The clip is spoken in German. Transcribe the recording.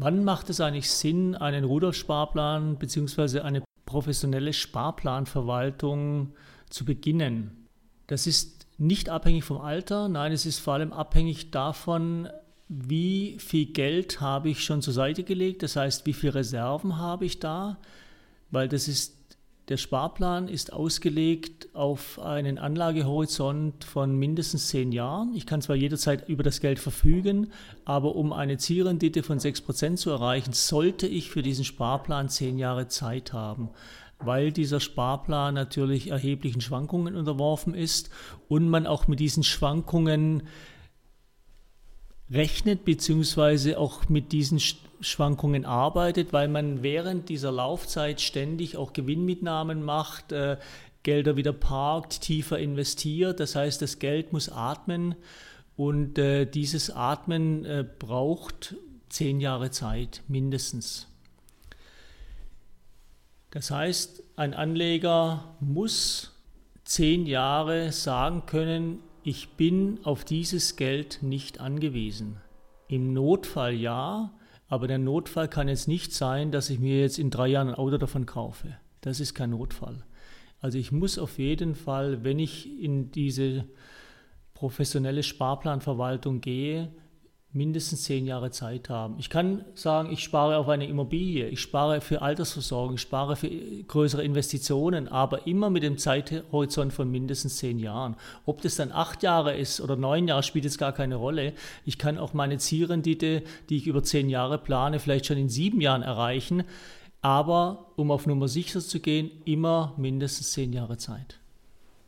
Wann macht es eigentlich Sinn, einen Rudolf-Sparplan bzw. eine professionelle Sparplanverwaltung zu beginnen? Das ist nicht abhängig vom Alter, nein, es ist vor allem abhängig davon, wie viel Geld habe ich schon zur Seite gelegt, das heißt, wie viele Reserven habe ich da, weil das ist der Sparplan ist ausgelegt auf einen Anlagehorizont von mindestens zehn Jahren. Ich kann zwar jederzeit über das Geld verfügen, aber um eine Zielrendite von 6% zu erreichen, sollte ich für diesen Sparplan zehn Jahre Zeit haben weil dieser Sparplan natürlich erheblichen Schwankungen unterworfen ist und man auch mit diesen Schwankungen rechnet, beziehungsweise auch mit diesen Schwankungen arbeitet, weil man während dieser Laufzeit ständig auch Gewinnmitnahmen macht, äh, Gelder wieder parkt, tiefer investiert. Das heißt, das Geld muss atmen und äh, dieses Atmen äh, braucht zehn Jahre Zeit mindestens. Das heißt, ein Anleger muss zehn Jahre sagen können, ich bin auf dieses Geld nicht angewiesen. Im Notfall ja, aber der Notfall kann jetzt nicht sein, dass ich mir jetzt in drei Jahren ein Auto davon kaufe. Das ist kein Notfall. Also ich muss auf jeden Fall, wenn ich in diese professionelle Sparplanverwaltung gehe, mindestens zehn Jahre Zeit haben. Ich kann sagen, ich spare auf eine Immobilie, ich spare für Altersversorgung, ich spare für größere Investitionen, aber immer mit dem Zeithorizont von mindestens zehn Jahren. Ob das dann acht Jahre ist oder neun Jahre, spielt jetzt gar keine Rolle. Ich kann auch meine Zielrendite, die ich über zehn Jahre plane, vielleicht schon in sieben Jahren erreichen. Aber um auf Nummer sicher zu gehen, immer mindestens zehn Jahre Zeit.